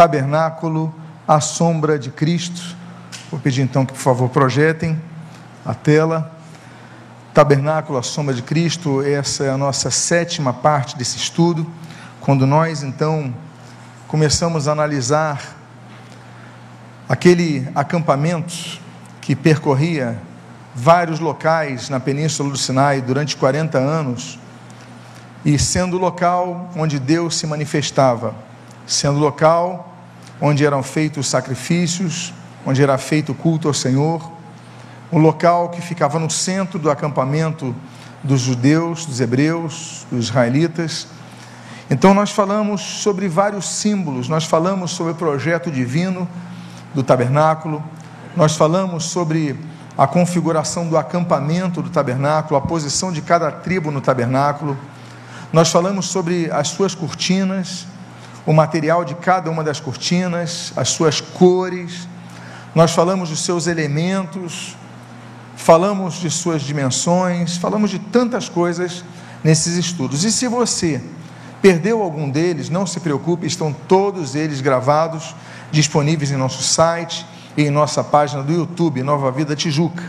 tabernáculo à sombra de Cristo. Vou pedir então que, por favor, projetem a tela. Tabernáculo à sombra de Cristo, essa é a nossa sétima parte desse estudo, quando nós então começamos a analisar aquele acampamento que percorria vários locais na Península do Sinai durante 40 anos, e sendo o local onde Deus se manifestava, sendo o local onde eram feitos sacrifícios, onde era feito o culto ao Senhor, um local que ficava no centro do acampamento dos judeus, dos hebreus, dos israelitas. Então, nós falamos sobre vários símbolos, nós falamos sobre o projeto divino do tabernáculo, nós falamos sobre a configuração do acampamento do tabernáculo, a posição de cada tribo no tabernáculo, nós falamos sobre as suas cortinas, o material de cada uma das cortinas, as suas cores, nós falamos dos seus elementos, falamos de suas dimensões, falamos de tantas coisas nesses estudos. E se você perdeu algum deles, não se preocupe, estão todos eles gravados, disponíveis em nosso site e em nossa página do YouTube, Nova Vida Tijuca.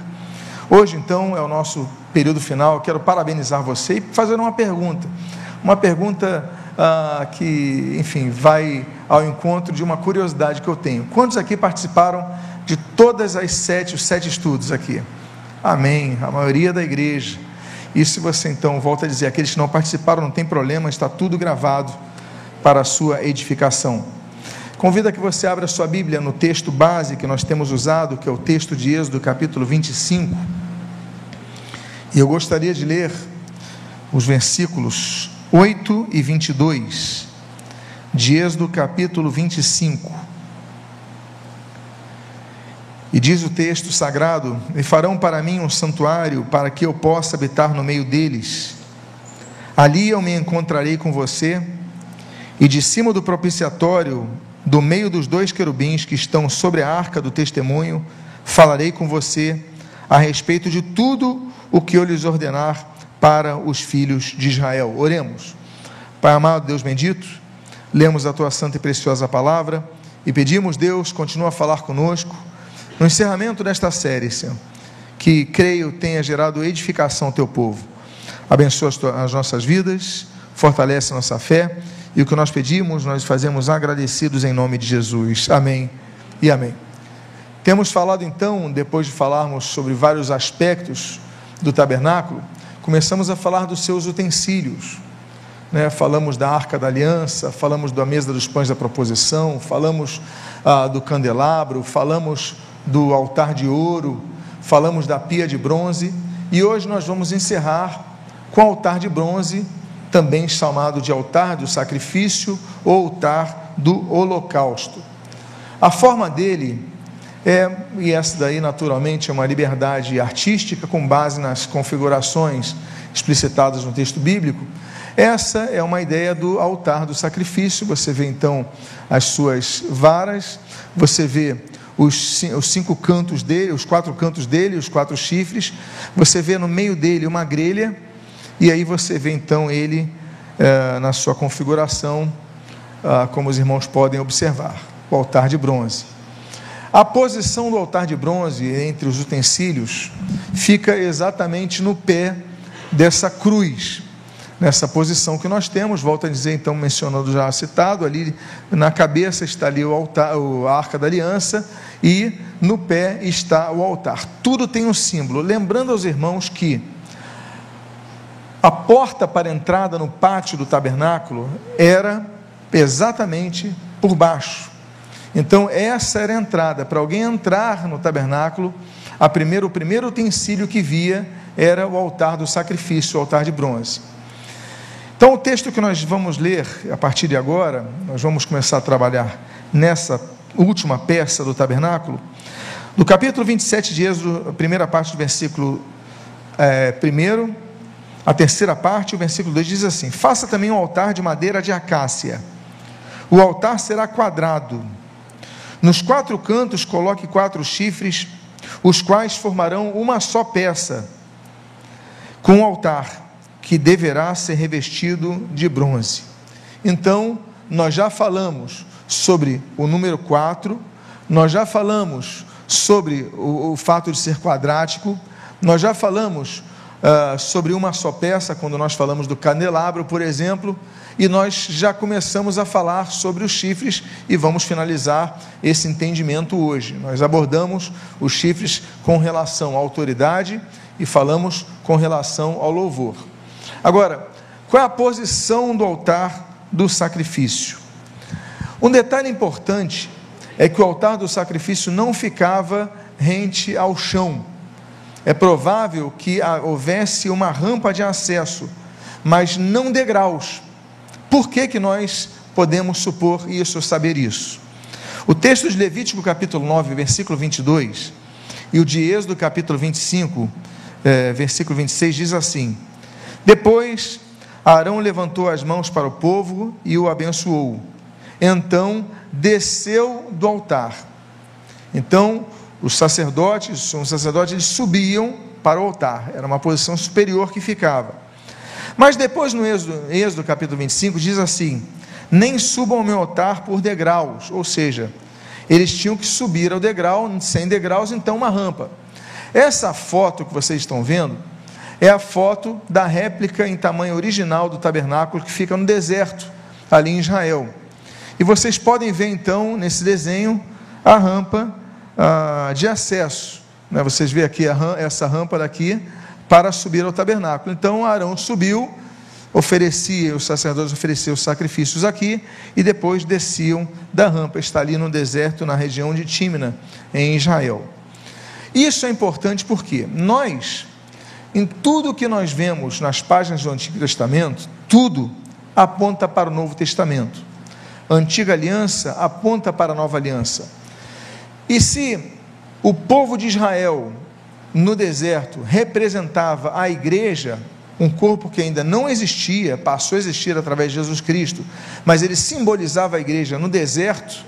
Hoje, então, é o nosso período final. Eu quero parabenizar você e fazer uma pergunta. Uma pergunta ah, que, enfim, vai ao encontro de uma curiosidade que eu tenho. Quantos aqui participaram de todas as sete, os sete estudos aqui? Amém. A maioria da igreja. E se você então volta a dizer, aqueles que não participaram, não tem problema, está tudo gravado para a sua edificação. Convido que você abra sua Bíblia no texto base que nós temos usado, que é o texto de Êxodo, capítulo 25. E eu gostaria de ler os versículos 8 e 22 de Êxodo, capítulo 25. E diz o texto sagrado: E farão para mim um santuário para que eu possa habitar no meio deles. Ali eu me encontrarei com você, e de cima do propiciatório, do meio dos dois querubins que estão sobre a arca do testemunho, falarei com você a respeito de tudo o que eu lhes ordenar para os filhos de Israel. Oremos. Pai amado, Deus bendito, lemos a tua santa e preciosa palavra e pedimos, Deus, continua a falar conosco no encerramento desta série, Senhor, que creio tenha gerado edificação ao teu povo. Abençoa as, nossas vidas, fortalece nossa fé e o que nós pedimos, nós fazemos agradecidos em nome de Jesus. Amém e amém. Temos falado então, depois de falarmos sobre vários aspectos do tabernáculo, começamos a falar dos seus utensílios. Né? Falamos da arca da aliança, falamos da mesa dos pães da proposição, falamos ah, do candelabro, falamos do altar de ouro, falamos da pia de bronze e hoje nós vamos encerrar com o altar de bronze, também chamado de altar do sacrifício ou altar do holocausto. A forma dele é, e essa daí naturalmente é uma liberdade artística com base nas configurações explicitadas no texto bíblico. Essa é uma ideia do altar do sacrifício. Você vê então as suas varas, você vê os, os cinco cantos dele, os quatro cantos dele, os quatro chifres. Você vê no meio dele uma grelha, e aí você vê então ele é, na sua configuração, ah, como os irmãos podem observar, o altar de bronze. A posição do altar de bronze entre os utensílios fica exatamente no pé dessa cruz nessa posição que nós temos. Volto a dizer, então, mencionando já citado, ali na cabeça está ali o altar, a arca da aliança e no pé está o altar. Tudo tem um símbolo. Lembrando aos irmãos que a porta para a entrada no pátio do tabernáculo era exatamente por baixo. Então, essa era a entrada. Para alguém entrar no tabernáculo, a primeiro, o primeiro utensílio que via era o altar do sacrifício, o altar de bronze. Então, o texto que nós vamos ler a partir de agora, nós vamos começar a trabalhar nessa última peça do tabernáculo, do capítulo 27 de Êxodo, a primeira parte do versículo é, primeiro, a terceira parte, o versículo 2 diz assim: Faça também um altar de madeira de acácia. O altar será quadrado. Nos quatro cantos coloque quatro chifres, os quais formarão uma só peça, com o altar que deverá ser revestido de bronze. Então, nós já falamos sobre o número 4, nós já falamos sobre o, o fato de ser quadrático, nós já falamos uh, sobre uma só peça, quando nós falamos do candelabro, por exemplo, e nós já começamos a falar sobre os chifres e vamos finalizar esse entendimento hoje. Nós abordamos os chifres com relação à autoridade e falamos com relação ao louvor. Agora, qual é a posição do altar do sacrifício? Um detalhe importante é que o altar do sacrifício não ficava rente ao chão. É provável que houvesse uma rampa de acesso, mas não degraus. Por que, que nós podemos supor isso, saber isso? O texto de Levítico capítulo 9, versículo 22, e o de Êxodo capítulo 25, é, versículo 26 diz assim: Depois Arão levantou as mãos para o povo e o abençoou. Então desceu do altar. Então os sacerdotes, os sacerdotes eles subiam para o altar, era uma posição superior que ficava. Mas depois no Êxodo, Êxodo capítulo 25 diz assim: Nem subam ao meu altar por degraus, ou seja, eles tinham que subir ao degrau, sem degraus, então uma rampa. Essa foto que vocês estão vendo é a foto da réplica em tamanho original do tabernáculo que fica no deserto, ali em Israel. E vocês podem ver então nesse desenho a rampa ah, de acesso. Né? Vocês veem aqui ram essa rampa daqui para subir ao tabernáculo. Então Arão subiu, oferecia, os sacerdotes ofereciam os sacrifícios aqui e depois desciam da rampa. Está ali no deserto, na região de Tímina, em Israel. Isso é importante porque nós, em tudo que nós vemos nas páginas do Antigo Testamento, tudo aponta para o Novo Testamento. A antiga aliança aponta para a nova aliança. E se o povo de Israel no deserto representava a igreja, um corpo que ainda não existia, passou a existir através de Jesus Cristo, mas ele simbolizava a igreja no deserto,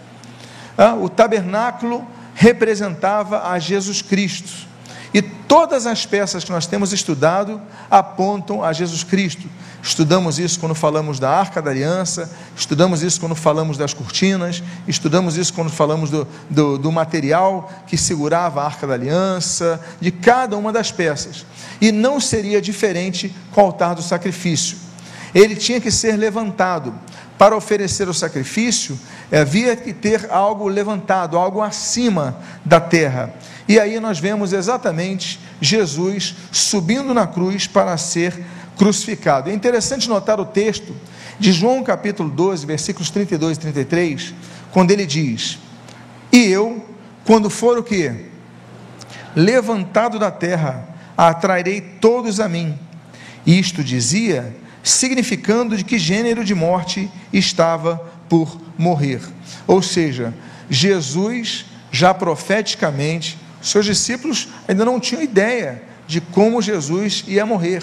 ah, o tabernáculo representava a Jesus Cristo. E todas as peças que nós temos estudado apontam a Jesus Cristo. Estudamos isso quando falamos da Arca da Aliança, estudamos isso quando falamos das cortinas, estudamos isso quando falamos do, do, do, material que segurava a Arca da Aliança, de cada uma das peças. E não seria diferente com o altar do sacrifício. Ele tinha que ser levantado. Para oferecer o sacrifício, havia que ter algo levantado, algo acima da terra. E aí nós vemos exatamente Jesus subindo na cruz para ser crucificado. É interessante notar o texto de João capítulo 12, versículos 32 e 33, quando ele diz: E eu, quando for o que? Levantado da terra, atrairei todos a mim. Isto dizia, significando de que gênero de morte estava por morrer. Ou seja, Jesus já profeticamente, seus discípulos ainda não tinham ideia de como Jesus ia morrer.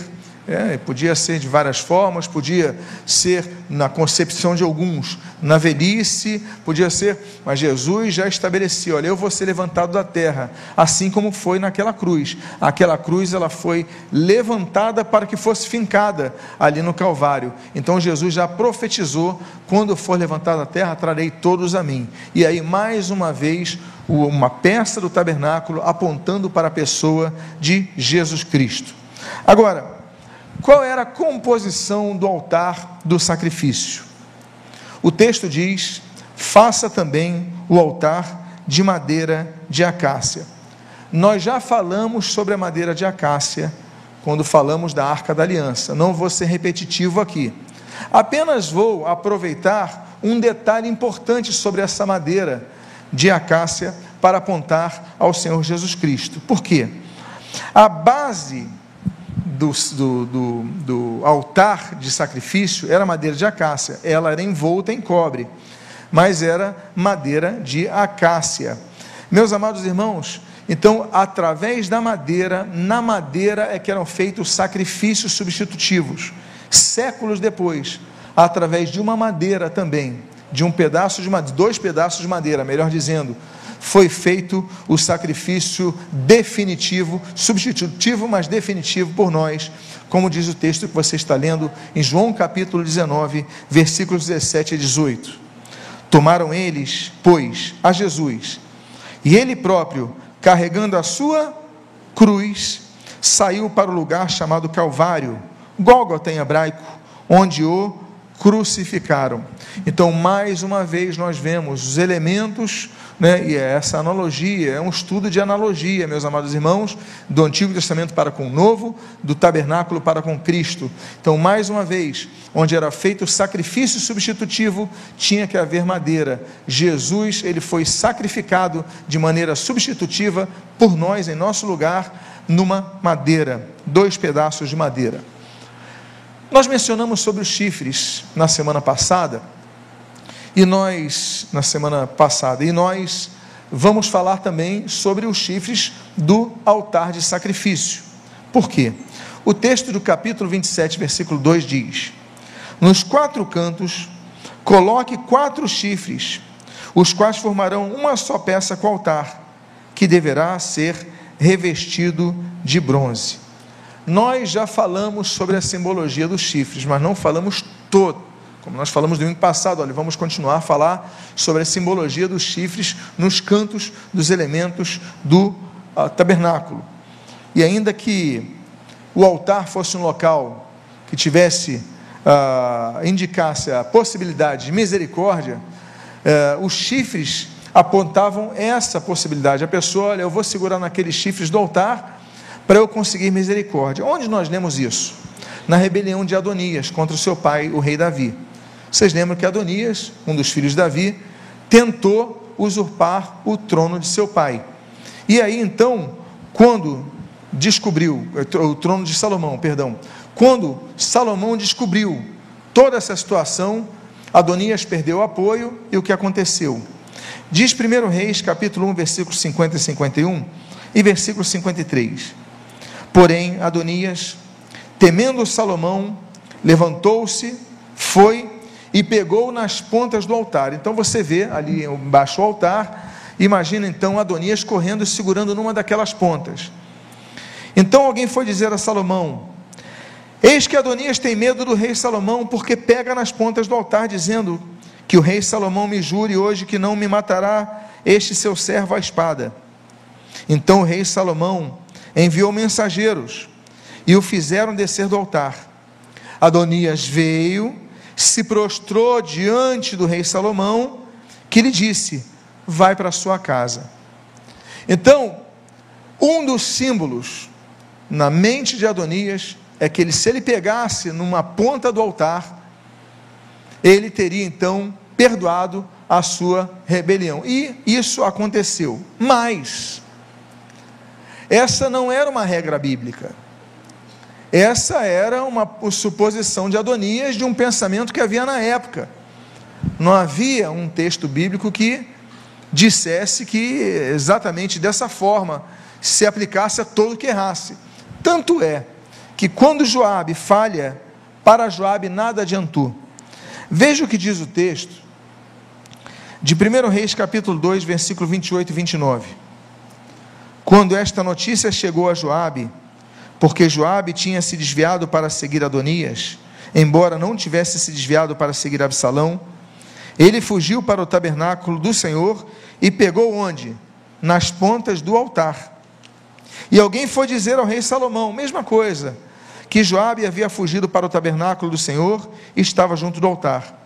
É, podia ser de várias formas, podia ser na concepção de alguns, na velhice, podia ser, mas Jesus já estabelecia, olha, eu vou ser levantado da terra, assim como foi naquela cruz. Aquela cruz ela foi levantada para que fosse fincada ali no Calvário. Então Jesus já profetizou, quando for levantado da terra, trarei todos a mim. E aí mais uma vez uma peça do tabernáculo apontando para a pessoa de Jesus Cristo. Agora, qual era a composição do altar do sacrifício? O texto diz: faça também o altar de madeira de acácia. Nós já falamos sobre a madeira de acácia quando falamos da arca da aliança, não vou ser repetitivo aqui. Apenas vou aproveitar um detalhe importante sobre essa madeira de acácia para apontar ao Senhor Jesus Cristo. Por quê? A base do, do, do, do altar de sacrifício era madeira de acácia, ela era envolta em cobre, mas era madeira de acácia. Meus amados irmãos, então, através da madeira, na madeira é que eram feitos sacrifícios substitutivos. Séculos depois, através de uma madeira também, de um pedaço de madeira, dois pedaços de madeira, melhor dizendo, foi feito o sacrifício definitivo, substitutivo, mas definitivo por nós, como diz o texto que você está lendo em João capítulo 19, versículos 17 e 18. Tomaram eles, pois, a Jesus, e ele próprio, carregando a sua cruz, saiu para o lugar chamado Calvário, Gólgota em hebraico, onde o crucificaram. Então, mais uma vez, nós vemos os elementos né? e é essa analogia, é um estudo de analogia, meus amados irmãos, do Antigo Testamento para com o Novo, do tabernáculo para com Cristo. Então, mais uma vez, onde era feito o sacrifício substitutivo, tinha que haver madeira. Jesus, ele foi sacrificado de maneira substitutiva por nós, em nosso lugar, numa madeira, dois pedaços de madeira. Nós mencionamos sobre os chifres na semana passada, e nós, na semana passada, e nós vamos falar também sobre os chifres do altar de sacrifício. Por quê? O texto do capítulo 27, versículo 2 diz: Nos quatro cantos, coloque quatro chifres, os quais formarão uma só peça com o altar, que deverá ser revestido de bronze. Nós já falamos sobre a simbologia dos chifres, mas não falamos todo como nós falamos no domingo passado, olha, vamos continuar a falar sobre a simbologia dos chifres nos cantos dos elementos do uh, tabernáculo. E ainda que o altar fosse um local que tivesse, uh, indicasse a possibilidade de misericórdia, uh, os chifres apontavam essa possibilidade. A pessoa, olha, eu vou segurar naqueles chifres do altar para eu conseguir misericórdia. Onde nós lemos isso? Na rebelião de Adonias contra o seu pai, o rei Davi. Vocês lembram que Adonias, um dos filhos de Davi, tentou usurpar o trono de seu pai. E aí então, quando descobriu, o trono de Salomão, perdão, quando Salomão descobriu toda essa situação, Adonias perdeu o apoio e o que aconteceu? Diz 1 Reis, capítulo 1, versículos 50 e 51 e versículo 53. Porém, Adonias, temendo Salomão, levantou-se, foi e pegou nas pontas do altar. Então você vê ali embaixo do altar, imagina então Adonias correndo e segurando numa daquelas pontas. Então alguém foi dizer a Salomão: Eis que Adonias tem medo do rei Salomão, porque pega nas pontas do altar, dizendo que o rei Salomão me jure hoje que não me matará este seu servo à espada. Então o rei Salomão enviou mensageiros e o fizeram descer do altar. Adonias veio se prostrou diante do rei Salomão, que lhe disse: Vai para a sua casa. Então, um dos símbolos na mente de Adonias é que ele, se ele pegasse numa ponta do altar, ele teria então perdoado a sua rebelião. E isso aconteceu. Mas, essa não era uma regra bíblica. Essa era uma suposição de Adonias de um pensamento que havia na época. Não havia um texto bíblico que dissesse que exatamente dessa forma se aplicasse a todo que errasse. Tanto é que quando Joabe falha, para Joabe nada adiantou. Veja o que diz o texto de 1 Reis capítulo 2, versículo 28 e 29. Quando esta notícia chegou a Joabe, porque Joabe tinha se desviado para seguir Adonias, embora não tivesse se desviado para seguir Absalão. Ele fugiu para o tabernáculo do Senhor e pegou onde? Nas pontas do altar. E alguém foi dizer ao rei Salomão, mesma coisa, que Joabe havia fugido para o tabernáculo do Senhor e estava junto do altar.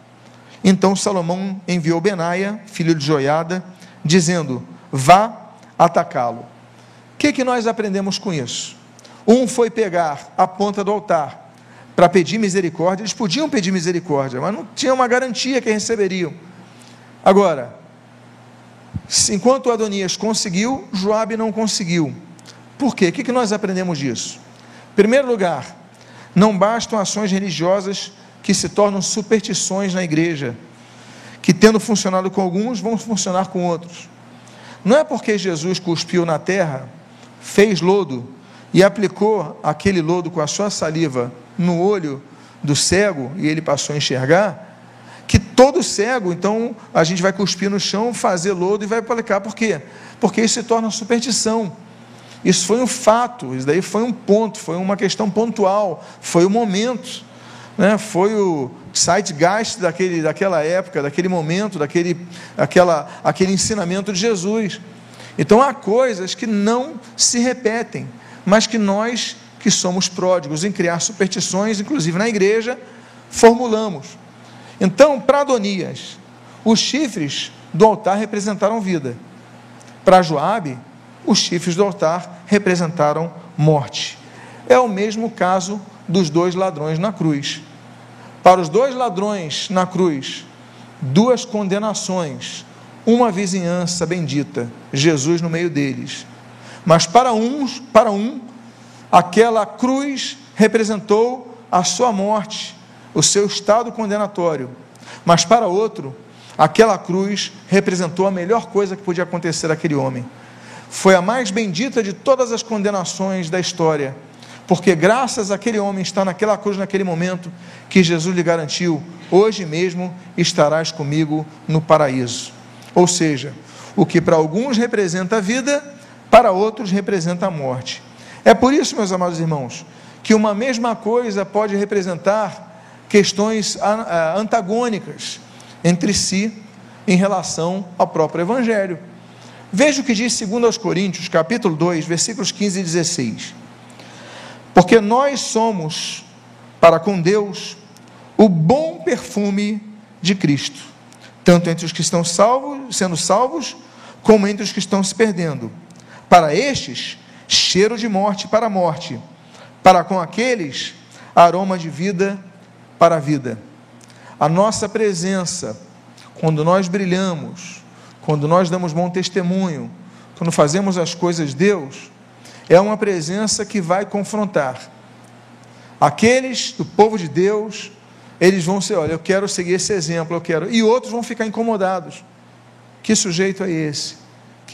Então Salomão enviou Benaia, filho de Joiada, dizendo: Vá atacá-lo. O que, que nós aprendemos com isso? Um foi pegar a ponta do altar para pedir misericórdia. Eles podiam pedir misericórdia, mas não tinha uma garantia que receberiam. Agora, enquanto Adonias conseguiu, Joabe não conseguiu. Por quê? O que nós aprendemos disso? Em primeiro lugar, não bastam ações religiosas que se tornam superstições na igreja, que tendo funcionado com alguns, vão funcionar com outros. Não é porque Jesus cuspiu na terra, fez lodo, e aplicou aquele lodo com a sua saliva no olho do cego e ele passou a enxergar, que todo cego, então a gente vai cuspir no chão, fazer lodo e vai aplicar. Por quê? Porque isso se torna superstição. Isso foi um fato, isso daí foi um ponto, foi uma questão pontual, foi o momento. né, foi o zeitgeist daquele, daquela época, daquele momento, daquele aquela, aquele ensinamento de Jesus. Então há coisas que não se repetem, mas que nós, que somos pródigos em criar superstições, inclusive na igreja, formulamos. Então, para Adonias, os chifres do altar representaram vida. Para Joabe, os chifres do altar representaram morte. É o mesmo caso dos dois ladrões na cruz. Para os dois ladrões na cruz, duas condenações, uma vizinhança bendita, Jesus no meio deles. Mas para uns, para um, aquela cruz representou a sua morte, o seu estado condenatório. Mas para outro, aquela cruz representou a melhor coisa que podia acontecer àquele homem. Foi a mais bendita de todas as condenações da história porque graças àquele homem estar naquela cruz naquele momento, que Jesus lhe garantiu: hoje mesmo estarás comigo no paraíso. Ou seja, o que para alguns representa a vida, para outros representa a morte. É por isso, meus amados irmãos, que uma mesma coisa pode representar questões antagônicas entre si em relação ao próprio Evangelho. Veja o que diz 2 Coríntios, capítulo 2, versículos 15 e 16. Porque nós somos, para com Deus, o bom perfume de Cristo, tanto entre os que estão salvos, sendo salvos, como entre os que estão se perdendo. Para estes, cheiro de morte para a morte, para com aqueles, aroma de vida para a vida. A nossa presença, quando nós brilhamos, quando nós damos bom testemunho, quando fazemos as coisas de Deus, é uma presença que vai confrontar. Aqueles do povo de Deus, eles vão ser, olha, eu quero seguir esse exemplo, eu quero. E outros vão ficar incomodados. Que sujeito é esse?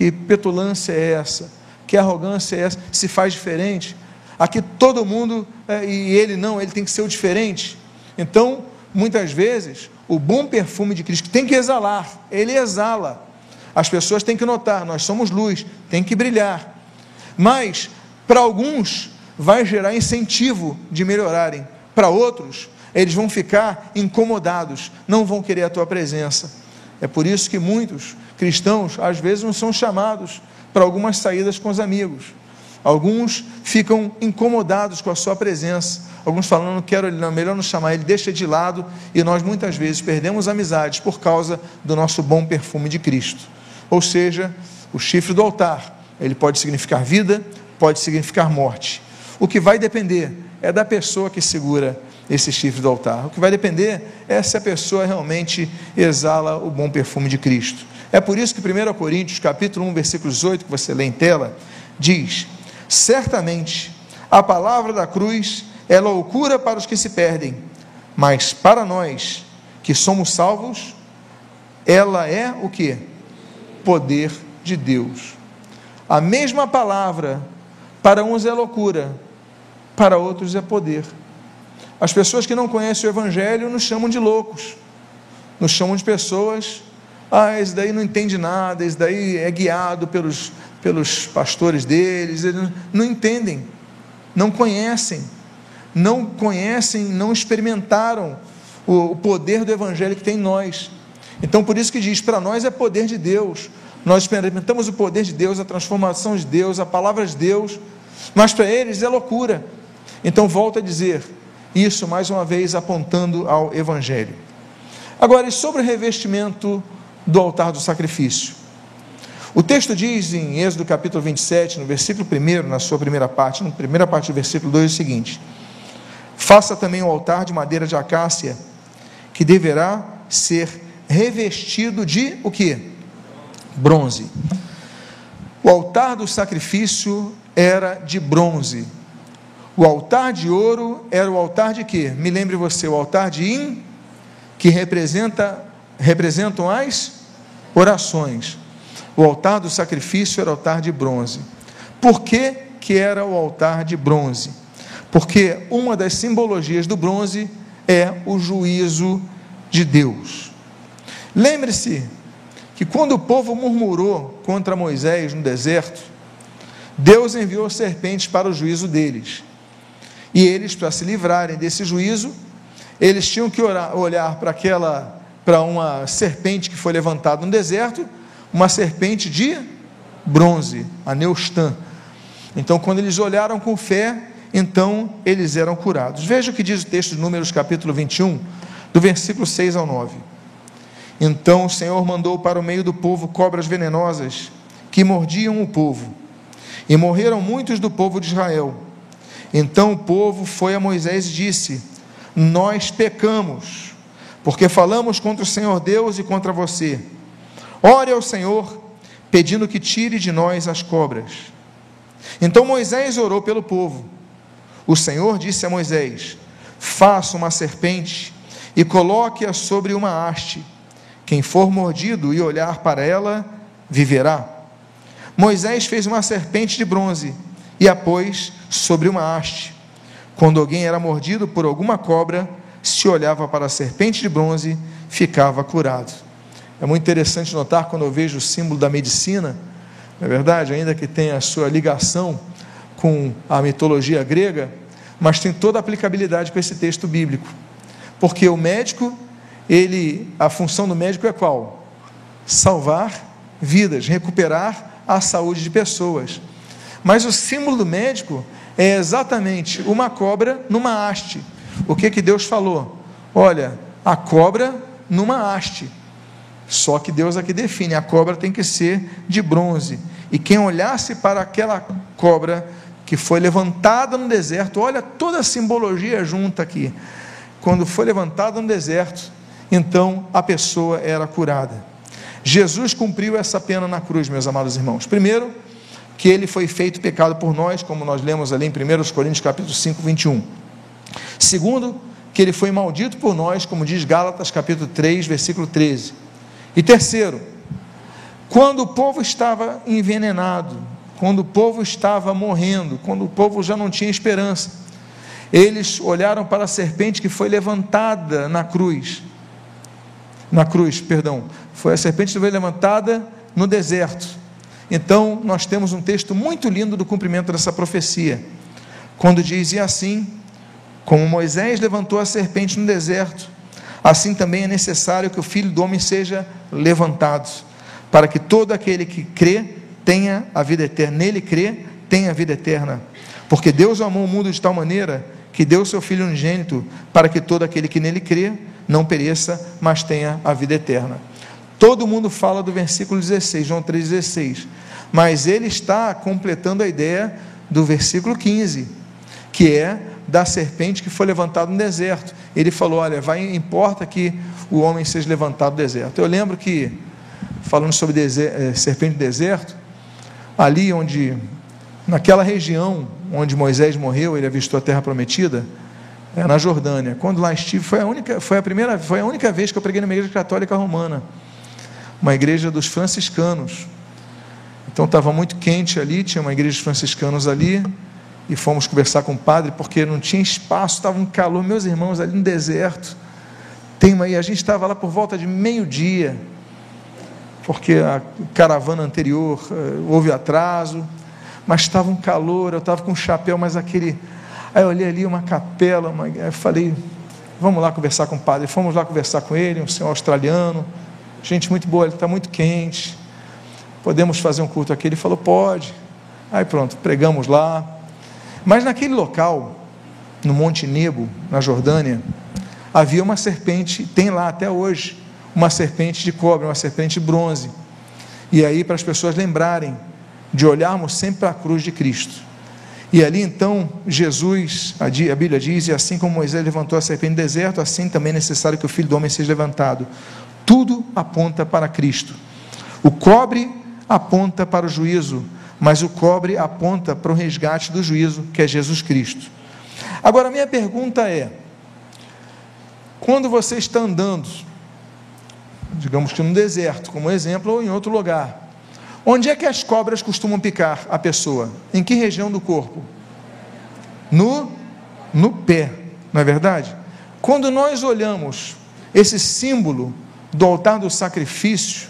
Que petulância é essa? Que arrogância é essa? Se faz diferente? Aqui todo mundo, é, e ele não, ele tem que ser o diferente. Então, muitas vezes, o bom perfume de Cristo tem que exalar, ele exala. As pessoas têm que notar, nós somos luz, tem que brilhar. Mas, para alguns, vai gerar incentivo de melhorarem. Para outros, eles vão ficar incomodados, não vão querer a tua presença. É por isso que muitos cristãos, às vezes, não são chamados para algumas saídas com os amigos. Alguns ficam incomodados com a sua presença. Alguns falam, não quero ele, não, melhor não chamar ele, deixa de lado. E nós muitas vezes perdemos amizades por causa do nosso bom perfume de Cristo. Ou seja, o chifre do altar ele pode significar vida, pode significar morte. O que vai depender é da pessoa que segura esse chifre do altar. O que vai depender é se a pessoa realmente exala o bom perfume de Cristo. É por isso que 1 Coríntios, capítulo 1, versículo 18, que você lê em tela, diz: Certamente a palavra da cruz é loucura para os que se perdem, mas para nós que somos salvos, ela é o que? Poder de Deus. A mesma palavra, para uns é loucura, para outros é poder. As pessoas que não conhecem o Evangelho nos chamam de loucos, nos chamam de pessoas, ah, esse daí não entende nada, esse daí é guiado pelos, pelos pastores deles, eles não entendem, não conhecem, não conhecem, não experimentaram o, o poder do Evangelho que tem em nós. Então, por isso que diz: para nós é poder de Deus, nós experimentamos o poder de Deus, a transformação de Deus, a palavra de Deus, mas para eles é loucura. Então, volto a dizer, isso mais uma vez apontando ao Evangelho. Agora, e sobre o revestimento do altar do sacrifício? O texto diz em Êxodo capítulo 27, no versículo 1, na sua primeira parte, na primeira parte do versículo 2, é o seguinte: Faça também o altar de madeira de acácia, que deverá ser revestido de o que? bronze. O altar do sacrifício era de bronze. O altar de ouro era o altar de quê? Me lembre você, o altar de In, que representa representam as orações. O altar do sacrifício era o altar de bronze. Por que, que era o altar de bronze? Porque uma das simbologias do bronze é o juízo de Deus. Lembre-se que quando o povo murmurou contra Moisés no deserto, Deus enviou serpentes para o juízo deles. E eles, para se livrarem desse juízo, eles tinham que orar, olhar para aquela para uma serpente que foi levantada no deserto, uma serpente de bronze, a Neustã. Então, quando eles olharam com fé, então eles eram curados. Veja o que diz o texto de Números, capítulo 21, do versículo 6 ao 9. Então o Senhor mandou para o meio do povo cobras venenosas que mordiam o povo, e morreram muitos do povo de Israel. Então o povo foi a Moisés e disse: Nós pecamos, porque falamos contra o Senhor Deus e contra você. Ore ao Senhor, pedindo que tire de nós as cobras. Então Moisés orou pelo povo. O Senhor disse a Moisés: Faça uma serpente e coloque-a sobre uma haste. Quem for mordido e olhar para ela, viverá. Moisés fez uma serpente de bronze e a pôs sobre uma haste. Quando alguém era mordido por alguma cobra, se olhava para a serpente de bronze, ficava curado. É muito interessante notar quando eu vejo o símbolo da medicina, não é verdade? Ainda que tenha a sua ligação com a mitologia grega, mas tem toda a aplicabilidade com esse texto bíblico. Porque o médico, ele, a função do médico é qual? Salvar vidas, recuperar a saúde de pessoas. Mas o símbolo do médico é exatamente uma cobra numa haste. O que que Deus falou? Olha, a cobra numa haste. Só que Deus aqui define, a cobra tem que ser de bronze. E quem olhasse para aquela cobra que foi levantada no deserto, olha toda a simbologia junta aqui. Quando foi levantada no deserto, então a pessoa era curada. Jesus cumpriu essa pena na cruz, meus amados irmãos. Primeiro, que ele foi feito pecado por nós, como nós lemos ali em 1 Coríntios capítulo 5, 21. Segundo, que ele foi maldito por nós, como diz Gálatas capítulo 3, versículo 13. E terceiro, quando o povo estava envenenado, quando o povo estava morrendo, quando o povo já não tinha esperança. Eles olharam para a serpente que foi levantada na cruz. Na cruz, perdão. Foi a serpente que foi levantada no deserto. Então, nós temos um texto muito lindo do cumprimento dessa profecia. Quando diz: E assim, como Moisés levantou a serpente no deserto, assim também é necessário que o filho do homem seja levantado, para que todo aquele que crê tenha a vida eterna. Nele crê, tenha a vida eterna. Porque Deus amou o mundo de tal maneira que deu seu Filho unigênito para que todo aquele que nele crê não pereça, mas tenha a vida eterna. Todo mundo fala do versículo 16, João 3,16, mas ele está completando a ideia do versículo 15, que é da serpente que foi levantada no deserto. Ele falou: Olha, vai, importa que o homem seja levantado do deserto. Eu lembro que, falando sobre deserto, eh, serpente do deserto, ali onde, naquela região onde Moisés morreu, ele avistou a terra prometida, é na Jordânia. Quando lá estive, foi a única, foi a primeira, foi a única vez que eu preguei numa igreja católica romana, uma igreja dos franciscanos. Então estava muito quente ali, tinha uma igreja dos franciscanos ali, e fomos conversar com o padre porque não tinha espaço, estava um calor, meus irmãos ali no deserto. Tem uma, e a gente estava lá por volta de meio-dia porque a caravana anterior uh, houve atraso, mas estava um calor, eu estava com um chapéu, mas aquele. Aí eu olhei ali uma capela, uma... eu falei, vamos lá conversar com o padre. Fomos lá conversar com ele, um senhor australiano, gente muito boa, ele está muito quente. Podemos fazer um culto aqui? Ele falou, pode. Aí pronto, pregamos lá. Mas naquele local, no Monte Nebo, na Jordânia, havia uma serpente, tem lá até hoje, uma serpente de cobre, uma serpente de bronze. E aí, para as pessoas lembrarem de olharmos sempre para a cruz de Cristo. E ali então, Jesus, a Bíblia diz, e assim como Moisés levantou a serpente no deserto, assim também é necessário que o filho do homem seja levantado. Tudo aponta para Cristo. O cobre aponta para o juízo, mas o cobre aponta para o resgate do juízo, que é Jesus Cristo. Agora, minha pergunta é: quando você está andando digamos que no deserto, como exemplo, ou em outro lugar. Onde é que as cobras costumam picar a pessoa? Em que região do corpo? No, no pé, não é verdade? Quando nós olhamos esse símbolo do altar do sacrifício,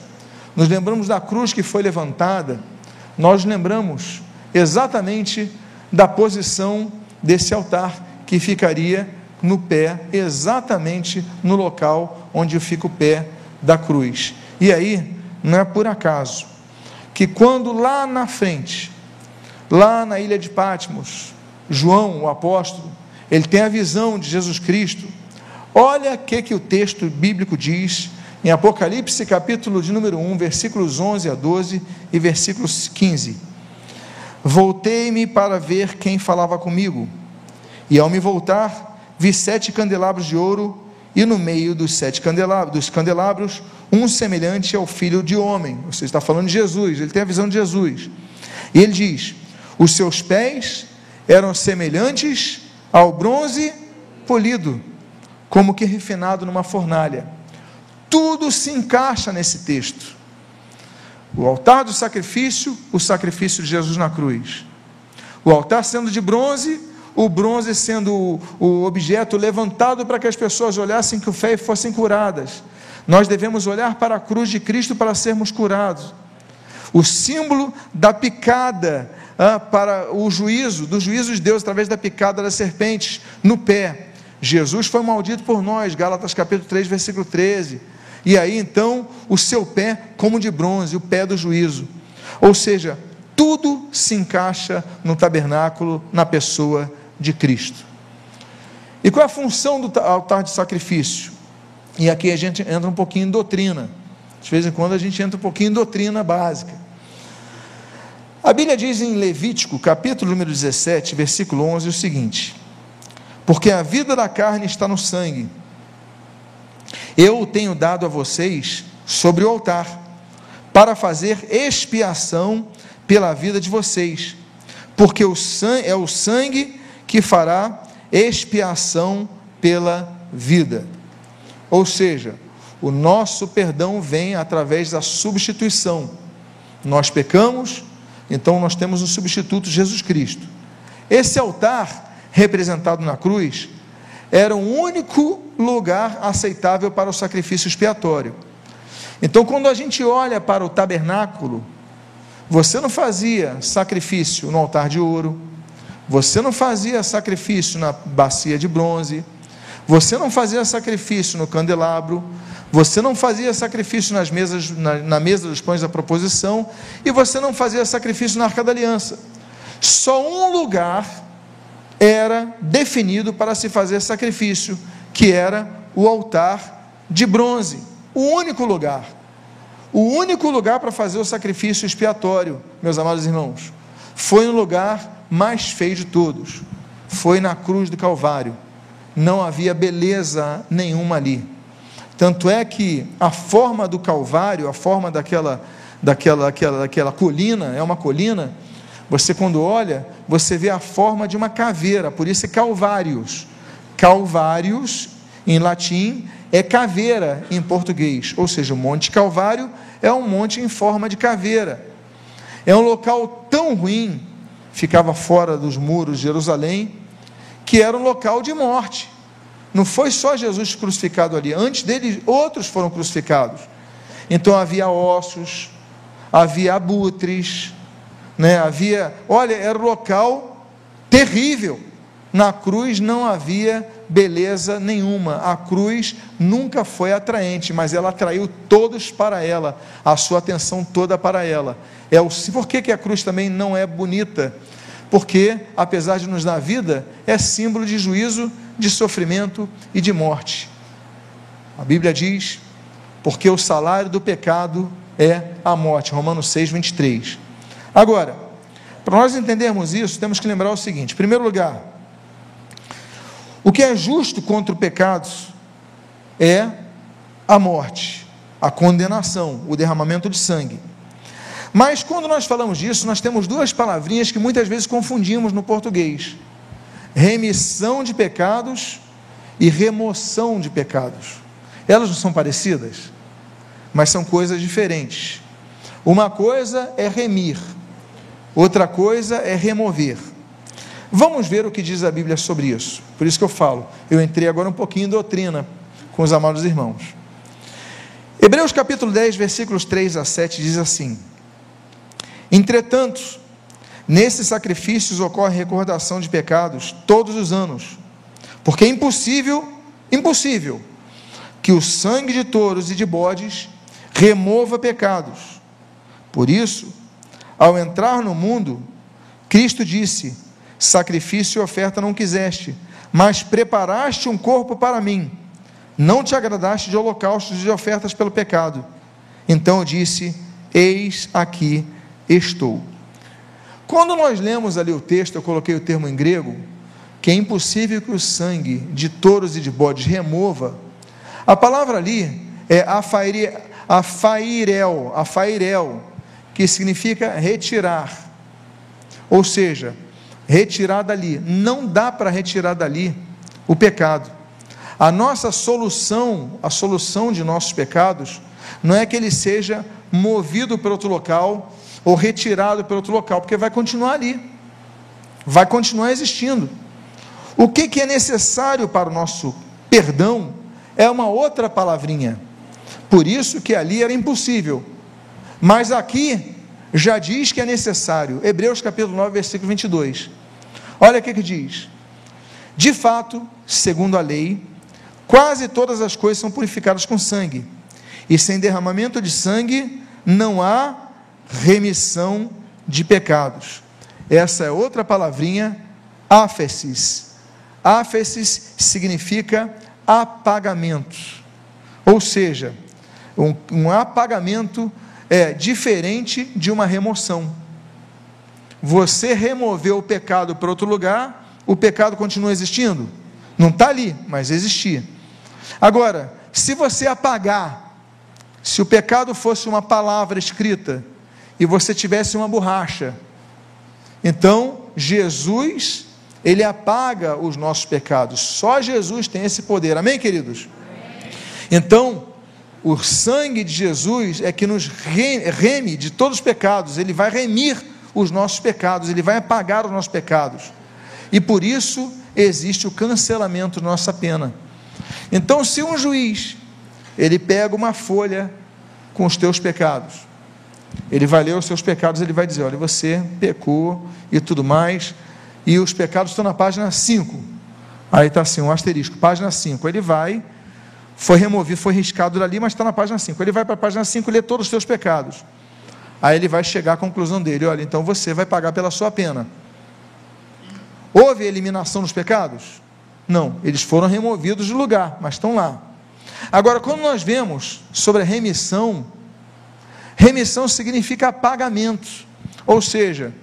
nos lembramos da cruz que foi levantada, nós lembramos exatamente da posição desse altar que ficaria no pé, exatamente no local onde fica o pé da cruz. E aí, não é por acaso que quando lá na frente, lá na ilha de Patmos, João, o apóstolo, ele tem a visão de Jesus Cristo, olha o que, que o texto bíblico diz em Apocalipse, capítulo de número 1, versículos 11 a 12 e versículos 15. Voltei-me para ver quem falava comigo, e ao me voltar, vi sete candelabros de ouro, e no meio dos sete candelabros, dos candelabros, um semelhante ao filho de homem. Você está falando de Jesus, ele tem a visão de Jesus. E ele diz: Os seus pés eram semelhantes ao bronze polido, como que refinado numa fornalha. Tudo se encaixa nesse texto. O altar do sacrifício, o sacrifício de Jesus na cruz. O altar sendo de bronze, o bronze sendo o, objeto levantado para que as pessoas olhassem com fé e fossem curadas. Nós devemos olhar para a cruz de Cristo para sermos curados. O símbolo da picada ah, para o juízo, do juízo de Deus através da picada das serpentes no pé. Jesus foi maldito por nós, Gálatas capítulo 3, versículo 13. E aí então o seu pé como de bronze, o pé do juízo. Ou seja, tudo se encaixa no tabernáculo, na pessoa de Cristo. E qual é a função do altar de sacrifício? E aqui a gente entra um pouquinho em doutrina. De vez em quando a gente entra um pouquinho em doutrina básica. A Bíblia diz em Levítico, capítulo número 17, versículo 11, o seguinte: Porque a vida da carne está no sangue. Eu o tenho dado a vocês sobre o altar, para fazer expiação pela vida de vocês, porque o sangue, é o sangue que fará expiação pela vida. Ou seja, o nosso perdão vem através da substituição. Nós pecamos, então nós temos um substituto, Jesus Cristo. Esse altar, representado na cruz, era o único lugar aceitável para o sacrifício expiatório. Então, quando a gente olha para o tabernáculo, você não fazia sacrifício no altar de ouro, você não fazia sacrifício na bacia de bronze, você não fazia sacrifício no candelabro, você não fazia sacrifício nas mesas, na, na mesa dos pães da proposição, e você não fazia sacrifício na arca da aliança. Só um lugar era definido para se fazer sacrifício, que era o altar de bronze. O único lugar. O único lugar para fazer o sacrifício expiatório, meus amados irmãos, foi no lugar mais feio de todos. Foi na cruz do Calvário não havia beleza nenhuma ali. Tanto é que a forma do Calvário, a forma daquela, daquela, daquela, daquela colina, é uma colina, você quando olha, você vê a forma de uma caveira, por isso é Calvários. Calvários, em latim, é caveira em português, ou seja, o Monte Calvário é um monte em forma de caveira. É um local tão ruim, ficava fora dos muros de Jerusalém, que era um local de morte. Não foi só Jesus crucificado ali, antes dele outros foram crucificados. Então havia ossos, havia abutres, né? havia, olha, era um local terrível. Na cruz não havia beleza nenhuma. A cruz nunca foi atraente, mas ela atraiu todos para ela, a sua atenção toda para ela. É o, por que, que a cruz também não é bonita? porque, apesar de nos dar vida, é símbolo de juízo, de sofrimento e de morte. A Bíblia diz: porque o salário do pecado é a morte. Romanos 6, 23. Agora, para nós entendermos isso, temos que lembrar o seguinte: em primeiro lugar, o que é justo contra o pecado é a morte, a condenação, o derramamento de sangue. Mas quando nós falamos disso, nós temos duas palavrinhas que muitas vezes confundimos no português: remissão de pecados e remoção de pecados. Elas não são parecidas, mas são coisas diferentes. Uma coisa é remir, outra coisa é remover. Vamos ver o que diz a Bíblia sobre isso. Por isso que eu falo, eu entrei agora um pouquinho em doutrina com os amados irmãos. Hebreus capítulo 10, versículos 3 a 7 diz assim: Entretanto, nesses sacrifícios ocorre recordação de pecados todos os anos, Porque é impossível, impossível, que o sangue de touros e de bodes remova pecados. Por isso, ao entrar no mundo, Cristo disse: Sacrifício e oferta não quiseste, mas preparaste um corpo para mim. Não te agradaste de holocaustos e de ofertas pelo pecado. Então eu disse: Eis aqui estou. Quando nós lemos ali o texto, eu coloquei o termo em grego, que é impossível que o sangue de touros e de bodes remova, a palavra ali é afairel, afairel, que significa retirar. Ou seja, retirar dali. Não dá para retirar dali o pecado. A nossa solução, a solução de nossos pecados, não é que ele seja movido para outro local ou retirado para outro local, porque vai continuar ali, vai continuar existindo. O que, que é necessário para o nosso perdão é uma outra palavrinha. Por isso que ali era impossível. Mas aqui já diz que é necessário. Hebreus capítulo 9, versículo 22. Olha o que, que diz. De fato, segundo a lei, quase todas as coisas são purificadas com sangue. E sem derramamento de sangue não há remissão de pecados. Essa é outra palavrinha, áfesis. Áfesis significa apagamento. Ou seja, um, um apagamento é diferente de uma remoção. Você removeu o pecado para outro lugar, o pecado continua existindo? Não está ali, mas existia. Agora, se você apagar, se o pecado fosse uma palavra escrita e você tivesse uma borracha, então Jesus, ele apaga os nossos pecados. Só Jesus tem esse poder. Amém, queridos? Então, o sangue de Jesus é que nos reme de todos os pecados, ele vai remir os nossos pecados, ele vai apagar os nossos pecados. E por isso existe o cancelamento da nossa pena. Então, se um juiz ele pega uma folha com os teus pecados, ele vai ler os seus pecados, ele vai dizer: olha, você pecou e tudo mais, e os pecados estão na página 5. Aí está assim, um asterisco, página 5. Ele vai foi removido, foi riscado dali, mas está na página 5. Ele vai para a página 5 e lê todos os seus pecados. Aí ele vai chegar à conclusão dele: olha, então você vai pagar pela sua pena. Houve eliminação dos pecados? Não, eles foram removidos do lugar, mas estão lá. Agora, quando nós vemos sobre a remissão, remissão significa apagamento. Ou seja,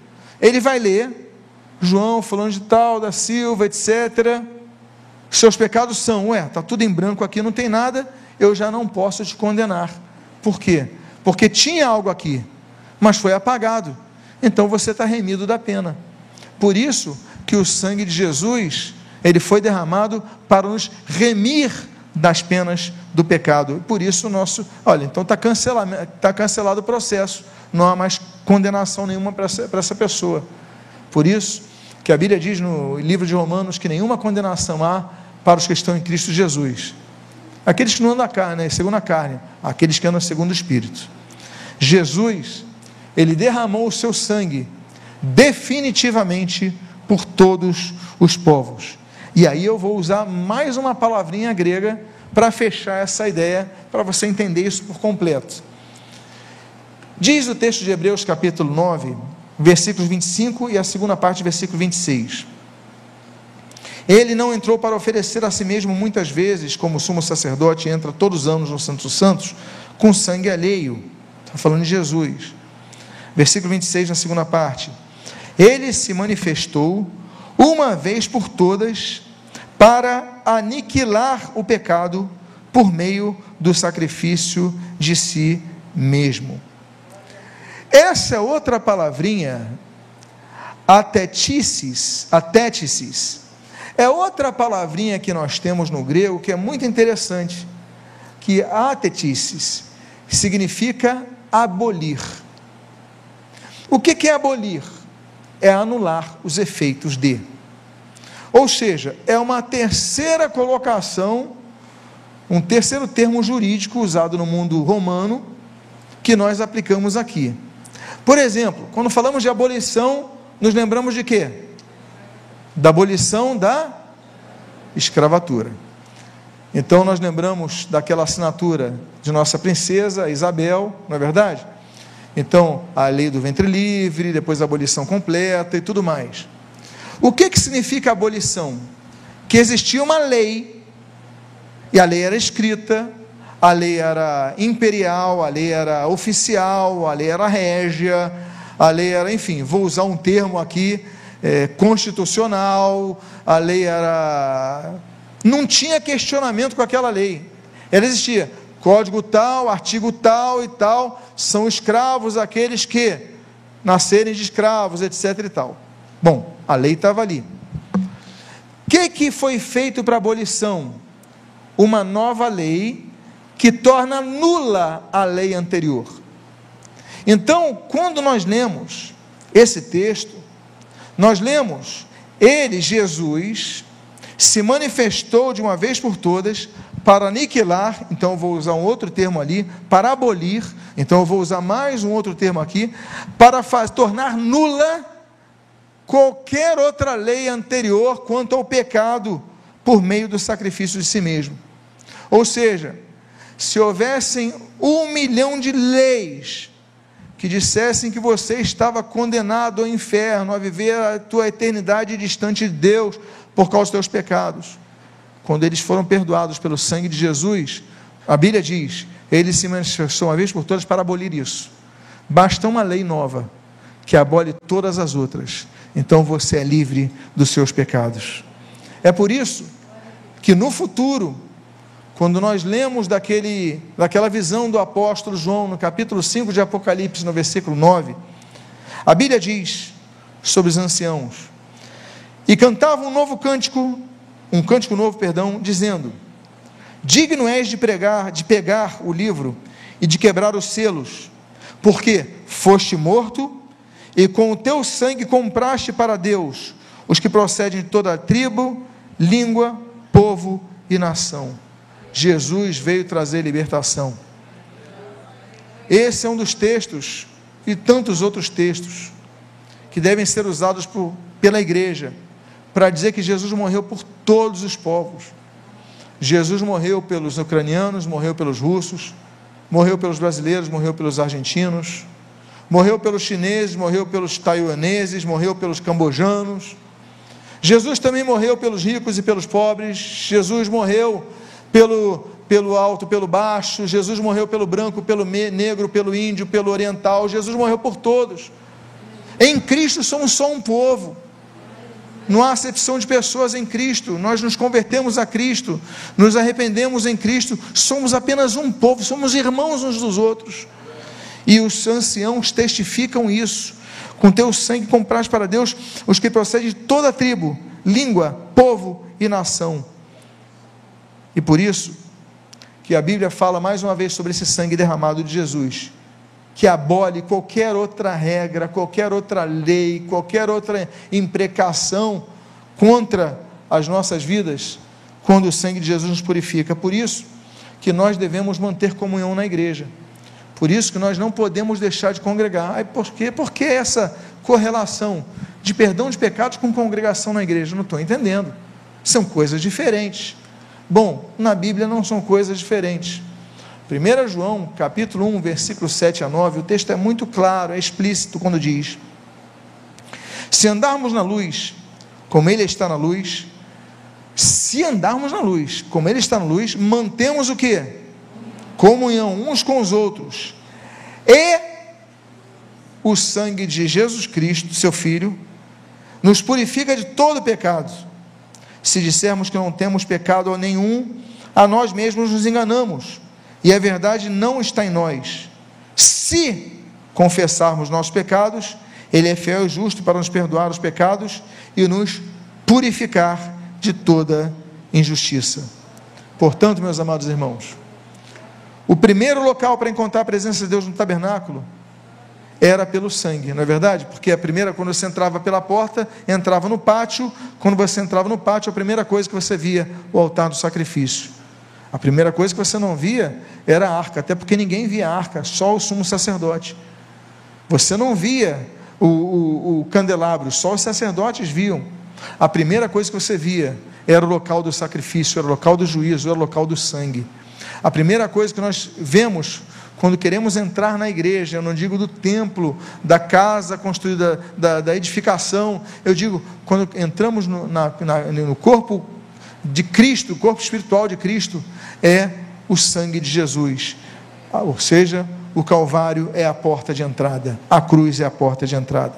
ele vai ler, João falando de tal, da Silva, etc seus pecados são, ué, está tudo em branco aqui, não tem nada, eu já não posso te condenar. Por quê? Porque tinha algo aqui, mas foi apagado. Então você está remido da pena. Por isso que o sangue de Jesus, ele foi derramado para nos remir das penas do pecado. Por isso o nosso, olha, então está cancelado, tá cancelado o processo, não há mais condenação nenhuma para essa, essa pessoa. Por isso, que a Bíblia diz no livro de Romanos que nenhuma condenação há para os que estão em Cristo Jesus. Aqueles que não andam na carne, né, segundo a carne, aqueles que andam segundo o Espírito. Jesus, ele derramou o seu sangue definitivamente por todos os povos. E aí eu vou usar mais uma palavrinha grega para fechar essa ideia, para você entender isso por completo. Diz o texto de Hebreus, capítulo 9, versículos 25 e a segunda parte, versículo 26. Ele não entrou para oferecer a si mesmo muitas vezes, como o sumo sacerdote entra todos os anos no Santo Santos, com sangue alheio. Está falando de Jesus. Versículo 26, na segunda parte. Ele se manifestou uma vez por todas para aniquilar o pecado por meio do sacrifício de si mesmo. Essa outra palavrinha, atetices, atetices, é outra palavrinha que nós temos no grego que é muito interessante, que atetices significa abolir. O que é abolir? É anular os efeitos de. Ou seja, é uma terceira colocação, um terceiro termo jurídico usado no mundo romano que nós aplicamos aqui. Por exemplo, quando falamos de abolição, nos lembramos de quê? Da abolição da escravatura. Então nós lembramos daquela assinatura de nossa princesa Isabel, não é verdade? Então, a lei do ventre livre, depois a abolição completa e tudo mais. O que, que significa abolição? Que existia uma lei, e a lei era escrita, a lei era imperial, a lei era oficial, a lei era régia, a lei era, enfim, vou usar um termo aqui, é, constitucional, a lei era. Não tinha questionamento com aquela lei. Ela existia. Código tal, artigo tal e tal, são escravos aqueles que nascerem de escravos, etc e tal. Bom, a lei estava ali. O que, que foi feito para abolição? Uma nova lei que torna nula a lei anterior. Então, quando nós lemos esse texto, nós lemos, ele, Jesus, se manifestou de uma vez por todas para aniquilar, então eu vou usar um outro termo ali, para abolir, então eu vou usar mais um outro termo aqui, para faz, tornar nula qualquer outra lei anterior quanto ao pecado por meio do sacrifício de si mesmo. Ou seja, se houvessem um milhão de leis que dissessem que você estava condenado ao inferno, a viver a tua eternidade distante de Deus por causa dos teus pecados. Quando eles foram perdoados pelo sangue de Jesus, a Bíblia diz, ele se manifestou uma vez por todas para abolir isso. Basta uma lei nova que abole todas as outras. Então você é livre dos seus pecados. É por isso que no futuro quando nós lemos daquele, daquela visão do apóstolo João, no capítulo 5 de Apocalipse, no versículo 9, a Bíblia diz sobre os anciãos: E cantava um novo cântico, um cântico novo, perdão, dizendo: Digno és de pregar, de pegar o livro e de quebrar os selos, porque foste morto e com o teu sangue compraste para Deus os que procedem de toda a tribo, língua, povo e nação. Jesus veio trazer libertação. Esse é um dos textos, e tantos outros textos, que devem ser usados por, pela igreja, para dizer que Jesus morreu por todos os povos. Jesus morreu pelos ucranianos, morreu pelos russos, morreu pelos brasileiros, morreu pelos argentinos, morreu pelos chineses, morreu pelos taiwaneses, morreu pelos cambojanos. Jesus também morreu pelos ricos e pelos pobres. Jesus morreu pelo, pelo alto, pelo baixo, Jesus morreu pelo branco, pelo negro, pelo índio, pelo oriental, Jesus morreu por todos. Em Cristo somos só um povo. Não há acepção de pessoas em Cristo. Nós nos convertemos a Cristo, nos arrependemos em Cristo, somos apenas um povo, somos irmãos uns dos outros. E os anciãos testificam isso. Com teu sangue compraste para Deus os que procedem de toda tribo, língua, povo e nação. E por isso que a Bíblia fala mais uma vez sobre esse sangue derramado de Jesus, que abole qualquer outra regra, qualquer outra lei, qualquer outra imprecação contra as nossas vidas, quando o sangue de Jesus nos purifica. Por isso que nós devemos manter comunhão na igreja. Por isso que nós não podemos deixar de congregar. Ai, por quê? Por que essa correlação de perdão de pecados com congregação na igreja? Não estou entendendo. São coisas diferentes. Bom, na Bíblia não são coisas diferentes. 1 João, capítulo 1, versículo 7 a 9, o texto é muito claro, é explícito quando diz: Se andarmos na luz, como Ele está na luz, se andarmos na luz, como Ele está na luz, mantemos o que? Comunhão uns com os outros. E o sangue de Jesus Cristo, seu Filho, nos purifica de todo pecado se dissermos que não temos pecado nenhum, a nós mesmos nos enganamos, e a verdade não está em nós. Se confessarmos nossos pecados, Ele é fiel e justo para nos perdoar os pecados e nos purificar de toda injustiça. Portanto, meus amados irmãos, o primeiro local para encontrar a presença de Deus no tabernáculo era pelo sangue, não é verdade? Porque a primeira, quando você entrava pela porta, entrava no pátio. Quando você entrava no pátio, a primeira coisa que você via, o altar do sacrifício. A primeira coisa que você não via era a arca, até porque ninguém via a arca, só o sumo sacerdote. Você não via o, o, o candelabro, só os sacerdotes viam. a primeira coisa que você via era o local do sacrifício, era o local do juízo, era o local do sangue. A primeira coisa que nós vemos quando queremos entrar na igreja, eu não digo do templo, da casa construída, da, da edificação, eu digo quando entramos no, na, na, no corpo de Cristo, o corpo espiritual de Cristo, é o sangue de Jesus. Ah, ou seja, o Calvário é a porta de entrada, a cruz é a porta de entrada.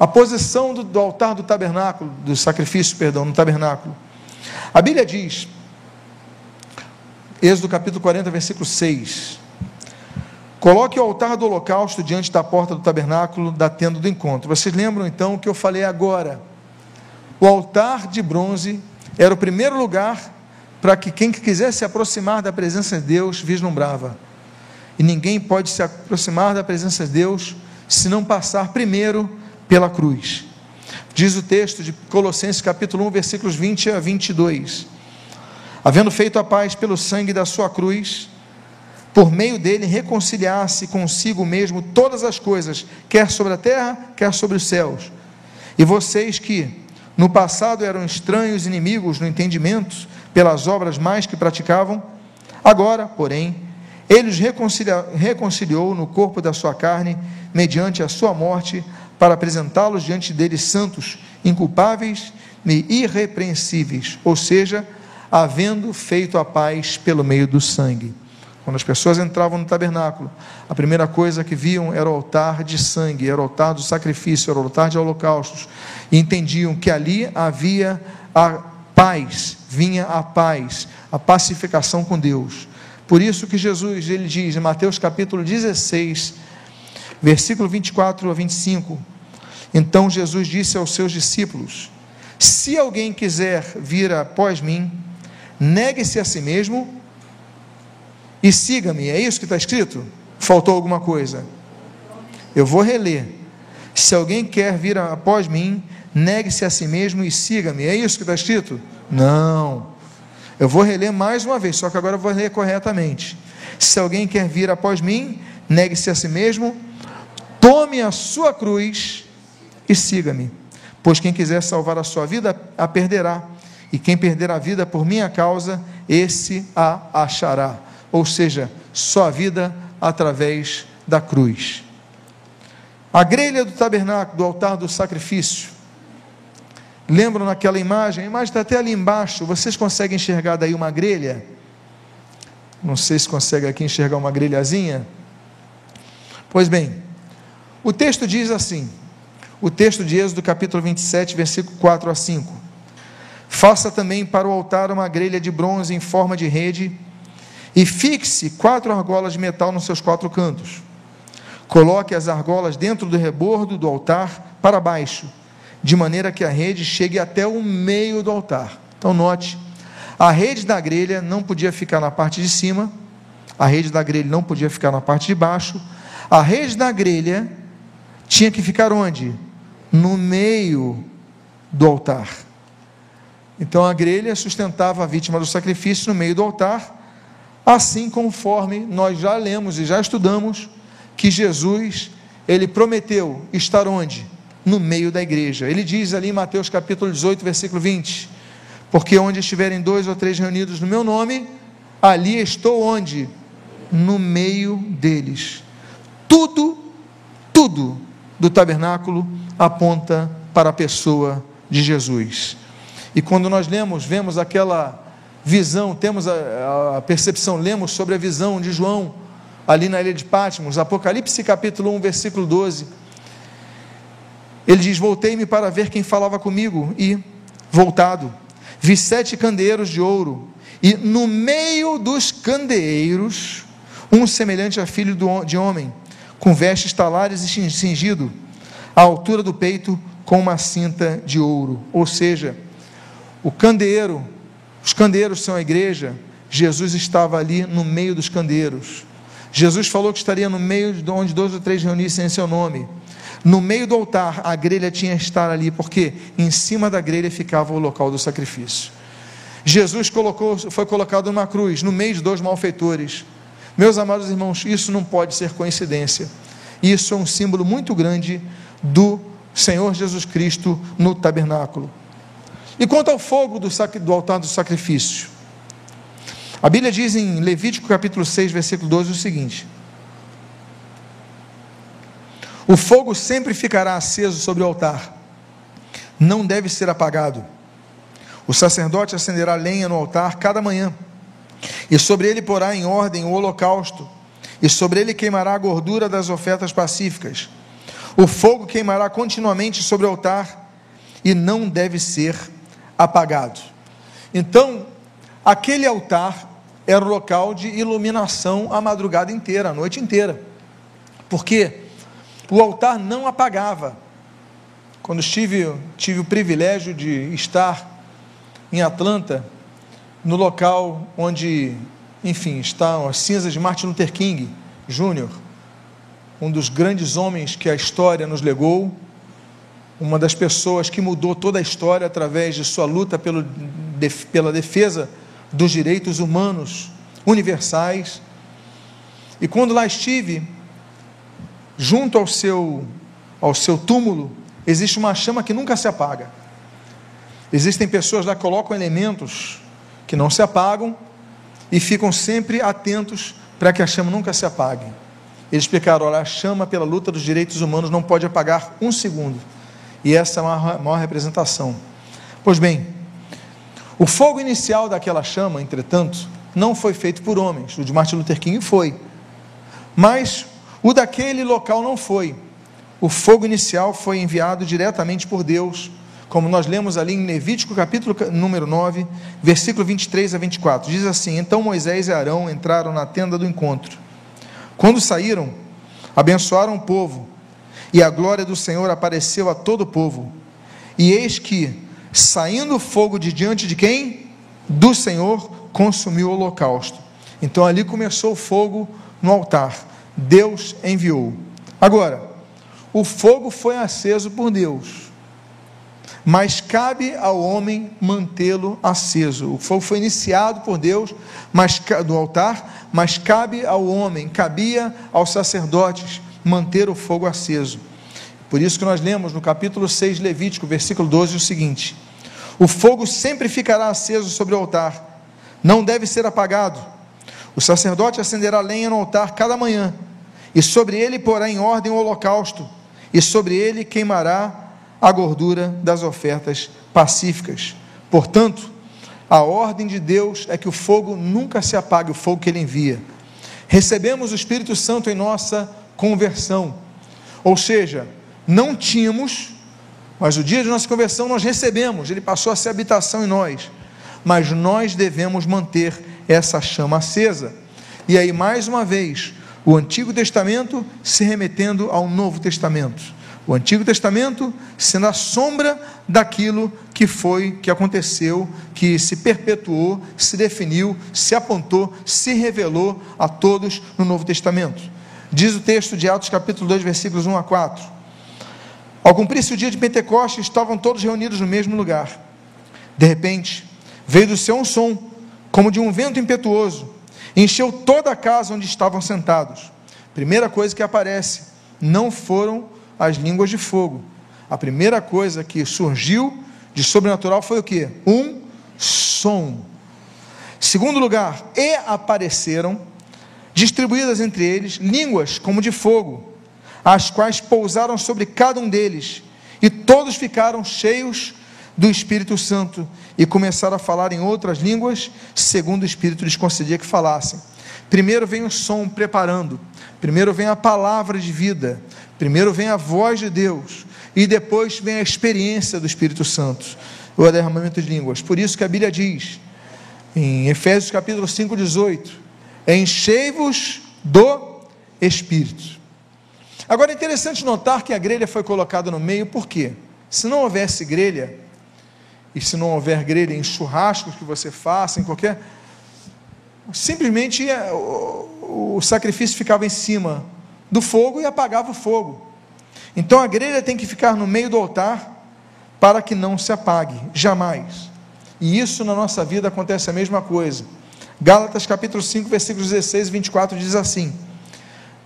A posição do, do altar do tabernáculo, do sacrifício, perdão, no tabernáculo. A Bíblia diz, Êxodo capítulo 40, versículo 6: Coloque o altar do holocausto diante da porta do tabernáculo da tenda do encontro. Vocês lembram então o que eu falei agora? O altar de bronze era o primeiro lugar para que quem quisesse se aproximar da presença de Deus vislumbrava. E ninguém pode se aproximar da presença de Deus se não passar primeiro pela cruz. Diz o texto de Colossenses capítulo 1, versículos 20 a 22. Havendo feito a paz pelo sangue da sua cruz, por meio dele reconciliar-se consigo mesmo todas as coisas, quer sobre a terra, quer sobre os céus. E vocês que no passado eram estranhos inimigos no entendimento, pelas obras mais que praticavam, agora, porém, ele os reconciliou no corpo da sua carne, mediante a sua morte, para apresentá-los diante dele santos, inculpáveis e irrepreensíveis, ou seja, havendo feito a paz pelo meio do sangue. Quando as pessoas entravam no tabernáculo, a primeira coisa que viam era o altar de sangue, era o altar do sacrifício, era o altar de holocaustos, e entendiam que ali havia a paz, vinha a paz, a pacificação com Deus. Por isso que Jesus, ele diz em Mateus capítulo 16, versículo 24 a 25, então Jesus disse aos seus discípulos: Se alguém quiser vir após mim, negue-se a si mesmo, e siga-me. É isso que está escrito? Faltou alguma coisa? Eu vou reler. Se alguém quer vir após mim, negue-se a si mesmo e siga-me. É isso que está escrito? Não. Eu vou reler mais uma vez, só que agora eu vou ler corretamente. Se alguém quer vir após mim, negue-se a si mesmo, tome a sua cruz e siga-me. Pois quem quiser salvar a sua vida, a perderá. E quem perder a vida por minha causa, esse a achará ou seja, só a vida através da cruz. A grelha do tabernáculo, do altar do sacrifício. Lembram naquela imagem? A imagem está até ali embaixo. Vocês conseguem enxergar daí uma grelha? Não sei se consegue aqui enxergar uma grelhazinha. Pois bem, o texto diz assim: o texto de Êxodo, capítulo 27, versículo 4 a 5. Faça também para o altar uma grelha de bronze em forma de rede e fixe quatro argolas de metal nos seus quatro cantos. Coloque as argolas dentro do rebordo do altar para baixo, de maneira que a rede chegue até o meio do altar. Então, note: a rede da grelha não podia ficar na parte de cima, a rede da grelha não podia ficar na parte de baixo, a rede da grelha tinha que ficar onde? No meio do altar. Então a grelha sustentava a vítima do sacrifício no meio do altar Assim conforme nós já lemos e já estudamos que Jesus, ele prometeu estar onde? No meio da igreja. Ele diz ali em Mateus capítulo 18, versículo 20: Porque onde estiverem dois ou três reunidos no meu nome, ali estou onde? No meio deles. Tudo, tudo do tabernáculo aponta para a pessoa de Jesus. E quando nós lemos, vemos aquela visão, temos a, a, percepção, lemos sobre a visão de João, ali na ilha de Patmos, Apocalipse capítulo 1, versículo 12. Ele diz: Voltei-me para ver quem falava comigo, e, voltado, vi sete candeeiros de ouro, e no meio dos candeeiros, um semelhante a filho de homem, com vestes talares e cingido, à altura do peito, com uma cinta de ouro. Ou seja, o candeeiro os candeeiros são a igreja. Jesus estava ali no meio dos candeeiros. Jesus falou que estaria no meio de onde dois ou três reunissem em seu nome. No meio do altar, a grelha tinha que estar ali, porque em cima da grelha ficava o local do sacrifício. Jesus colocou, foi colocado numa cruz, no meio de dois malfeitores. Meus amados irmãos, isso não pode ser coincidência. Isso é um símbolo muito grande do Senhor Jesus Cristo no tabernáculo. E quanto ao fogo do, do altar do sacrifício? A Bíblia diz em Levítico capítulo 6, versículo 12 o seguinte: O fogo sempre ficará aceso sobre o altar, não deve ser apagado. O sacerdote acenderá lenha no altar cada manhã, e sobre ele porá em ordem o holocausto, e sobre ele queimará a gordura das ofertas pacíficas. O fogo queimará continuamente sobre o altar, e não deve ser apagado. Então, aquele altar era o local de iluminação a madrugada inteira, a noite inteira. Porque o altar não apagava. Quando estive, tive o privilégio de estar em Atlanta, no local onde, enfim, estão as cinzas de Martin Luther King Jr., um dos grandes homens que a história nos legou, uma das pessoas que mudou toda a história através de sua luta pelo, de, pela defesa dos direitos humanos universais. E quando lá estive, junto ao seu, ao seu túmulo, existe uma chama que nunca se apaga. Existem pessoas lá que colocam elementos que não se apagam e ficam sempre atentos para que a chama nunca se apague. Eles explicaram: olha, a chama pela luta dos direitos humanos não pode apagar um segundo. E essa é a maior representação. Pois bem, o fogo inicial daquela chama, entretanto, não foi feito por homens. O de Martin Luther King foi. Mas o daquele local não foi. O fogo inicial foi enviado diretamente por Deus como nós lemos ali em Levítico capítulo número 9, versículo 23 a 24. Diz assim: Então Moisés e Arão entraram na tenda do encontro. Quando saíram, abençoaram o povo, e a glória do Senhor apareceu a todo o povo. E eis que, saindo fogo de diante de quem? Do Senhor, consumiu o holocausto. Então ali começou o fogo no altar. Deus enviou. Agora, o fogo foi aceso por Deus mas cabe ao homem mantê-lo aceso. O fogo foi iniciado por Deus mas, do altar, mas cabe ao homem, cabia aos sacerdotes manter o fogo aceso. Por isso que nós lemos no capítulo 6 de Levítico, versículo 12, o seguinte: O fogo sempre ficará aceso sobre o altar, não deve ser apagado. O sacerdote acenderá lenha no altar cada manhã, e sobre ele porá em ordem o holocausto, e sobre ele queimará a gordura das ofertas pacíficas. Portanto, a ordem de Deus é que o fogo nunca se apague, o fogo que ele envia. Recebemos o Espírito Santo em nossa conversão. Ou seja, não tínhamos, mas o dia de nossa conversão nós recebemos, ele passou a ser habitação em nós. Mas nós devemos manter essa chama acesa. E aí, mais uma vez, o Antigo Testamento se remetendo ao Novo Testamento. O Antigo Testamento sendo a sombra daquilo que foi, que aconteceu, que se perpetuou, se definiu, se apontou, se revelou a todos no Novo Testamento. Diz o texto de Atos, capítulo 2, versículos 1 a 4. Ao cumprir-se o dia de Pentecostes, estavam todos reunidos no mesmo lugar. De repente, veio do céu um som, como de um vento impetuoso, encheu toda a casa onde estavam sentados. Primeira coisa que aparece, não foram as línguas de fogo. A primeira coisa que surgiu de sobrenatural foi o que? Um som. Segundo lugar, e apareceram, distribuídas entre eles, línguas como de fogo, as quais pousaram sobre cada um deles, e todos ficaram cheios do Espírito Santo e começaram a falar em outras línguas, segundo o Espírito lhes concedia que falassem. Primeiro vem o som preparando, primeiro vem a palavra de vida, Primeiro vem a voz de Deus e depois vem a experiência do Espírito Santo, o derramamento de línguas. Por isso que a Bíblia diz, em Efésios capítulo 5, 18: Enchei-vos do Espírito. Agora é interessante notar que a grelha foi colocada no meio, por quê? Se não houvesse grelha, e se não houver grelha em churrascos que você faça, em qualquer. Simplesmente é, o, o sacrifício ficava em cima do fogo e apagava o fogo. Então a grelha tem que ficar no meio do altar para que não se apague, jamais. E isso na nossa vida acontece a mesma coisa. Gálatas capítulo 5, versículos 16 e 24 diz assim: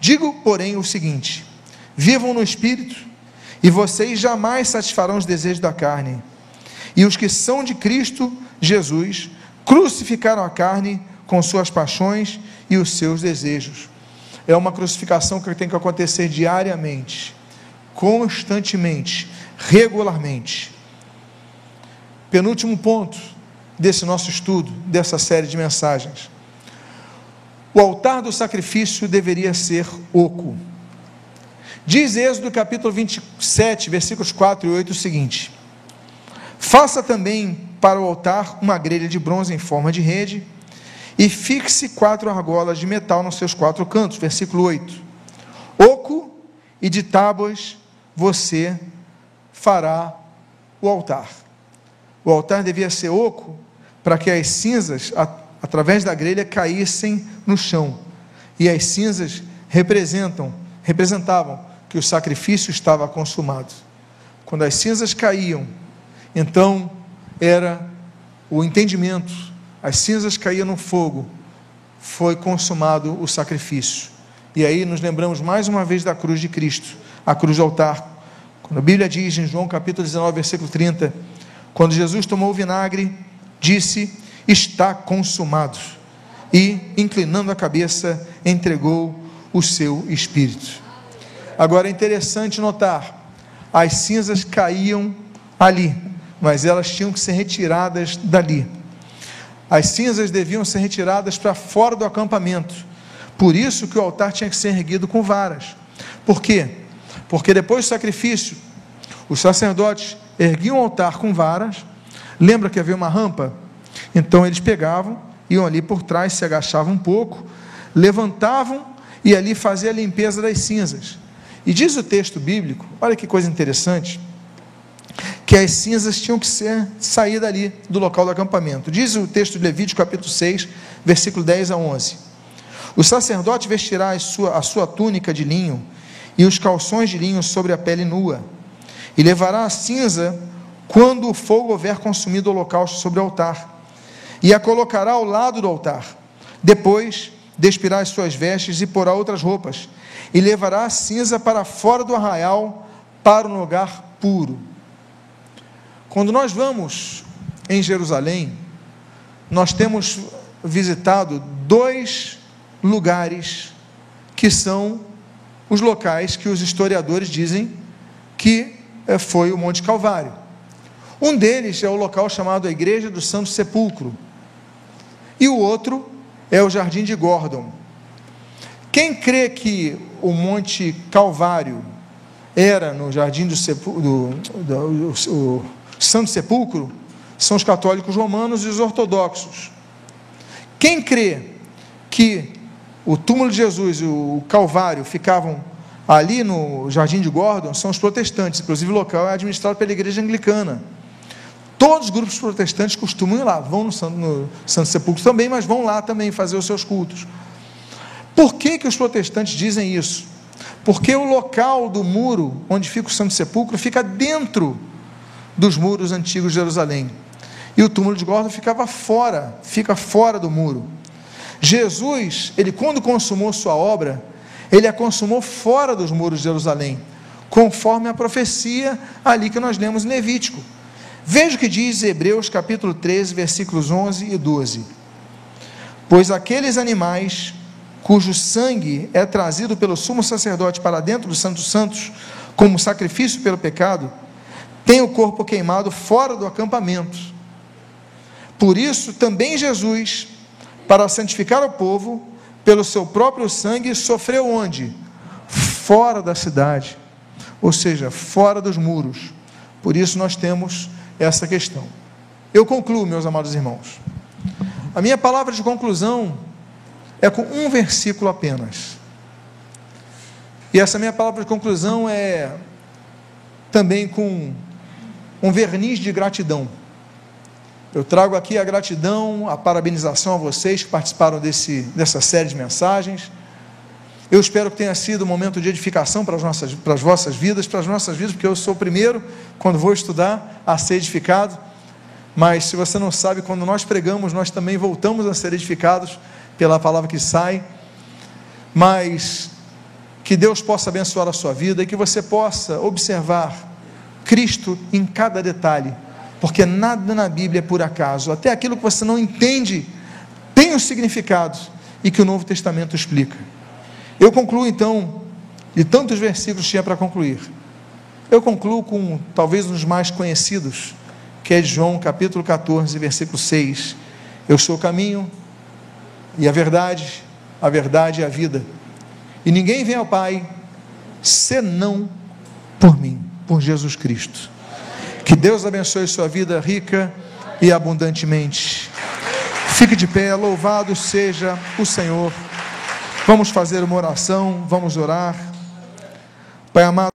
Digo, porém, o seguinte: vivam no espírito, E vocês jamais satisfarão os desejos da carne. E os que são de Cristo Jesus crucificaram a carne com suas paixões e os seus desejos. É uma crucificação que tem que acontecer diariamente, constantemente, regularmente. Penúltimo ponto desse nosso estudo, dessa série de mensagens. O altar do sacrifício deveria ser oco. Diz Êxodo capítulo 27, versículos 4 e 8 o seguinte: Faça também para o altar uma grelha de bronze em forma de rede, e fixe quatro argolas de metal nos seus quatro cantos. Versículo 8: Oco e de tábuas você fará o altar. O altar devia ser oco para que as cinzas, através da grelha, caíssem no chão. E as cinzas representam, representavam que o sacrifício estava consumado. Quando as cinzas caíam, então era o entendimento, as cinzas caíam no fogo, foi consumado o sacrifício. E aí nos lembramos mais uma vez da cruz de Cristo, a cruz do altar. Quando a Bíblia diz em João capítulo 19, versículo 30, quando Jesus tomou o vinagre, disse: Está consumado. E, inclinando a cabeça, entregou o seu espírito. Agora é interessante notar: as cinzas caíam ali, mas elas tinham que ser retiradas dali. As cinzas deviam ser retiradas para fora do acampamento. Por isso que o altar tinha que ser erguido com varas. Por quê? Porque depois do sacrifício, os sacerdotes erguiam o altar com varas. Lembra que havia uma rampa? Então eles pegavam, iam ali por trás, se agachavam um pouco, levantavam e ali faziam a limpeza das cinzas. E diz o texto bíblico, olha que coisa interessante, que as cinzas tinham que ser sair dali do local do acampamento. Diz o texto de Levítico, capítulo 6, versículo 10 a 11. O sacerdote vestirá a sua, a sua túnica de linho e os calções de linho sobre a pele nua e levará a cinza quando o fogo houver consumido o holocausto sobre o altar, e a colocará ao lado do altar. Depois despirá as suas vestes e porá outras roupas, e levará a cinza para fora do arraial, para um lugar puro. Quando nós vamos em Jerusalém, nós temos visitado dois lugares que são os locais que os historiadores dizem que é, foi o Monte Calvário. Um deles é o local chamado a Igreja do Santo Sepulcro, e o outro é o Jardim de Gordon. Quem crê que o Monte Calvário era no Jardim do, Sepul do, do, do Santo Sepulcro são os católicos romanos e os ortodoxos. Quem crê que o túmulo de Jesus e o Calvário ficavam Ali no Jardim de Gordon são os protestantes, inclusive o local é administrado pela igreja anglicana. Todos os grupos protestantes costumam ir lá, vão no Santo, no Santo Sepulcro também, mas vão lá também fazer os seus cultos. Por que, que os protestantes dizem isso? Porque o local do muro onde fica o Santo Sepulcro fica dentro dos muros antigos de Jerusalém. E o túmulo de Gordon ficava fora, fica fora do muro. Jesus, ele quando consumou sua obra, ele a consumou fora dos muros de Jerusalém, conforme a profecia ali que nós lemos em Levítico. Veja o que diz Hebreus capítulo 13, versículos 11 e 12. Pois aqueles animais cujo sangue é trazido pelo sumo sacerdote para dentro dos santos santos como sacrifício pelo pecado, têm o corpo queimado fora do acampamento. Por isso, também Jesus, para santificar o povo, pelo seu próprio sangue, sofreu onde? Fora da cidade, ou seja, fora dos muros. Por isso nós temos essa questão. Eu concluo, meus amados irmãos. A minha palavra de conclusão é com um versículo apenas. E essa minha palavra de conclusão é também com um verniz de gratidão. Eu trago aqui a gratidão, a parabenização a vocês que participaram desse, dessa série de mensagens. Eu espero que tenha sido um momento de edificação para as, nossas, para as vossas vidas, para as nossas vidas, porque eu sou o primeiro, quando vou estudar, a ser edificado. Mas se você não sabe, quando nós pregamos, nós também voltamos a ser edificados pela palavra que sai. Mas que Deus possa abençoar a sua vida e que você possa observar Cristo em cada detalhe, porque nada na Bíblia é por acaso, até aquilo que você não entende tem um significado e que o Novo Testamento explica. Eu concluo então, de tantos versículos tinha para concluir, eu concluo com talvez um dos mais conhecidos, que é João capítulo 14, versículo 6. Eu sou o caminho e a verdade, a verdade e a vida. E ninguém vem ao Pai senão por mim, por Jesus Cristo. Que Deus abençoe sua vida rica e abundantemente. Fique de pé, louvado seja o Senhor. Vamos fazer uma oração, vamos orar. Pai amado,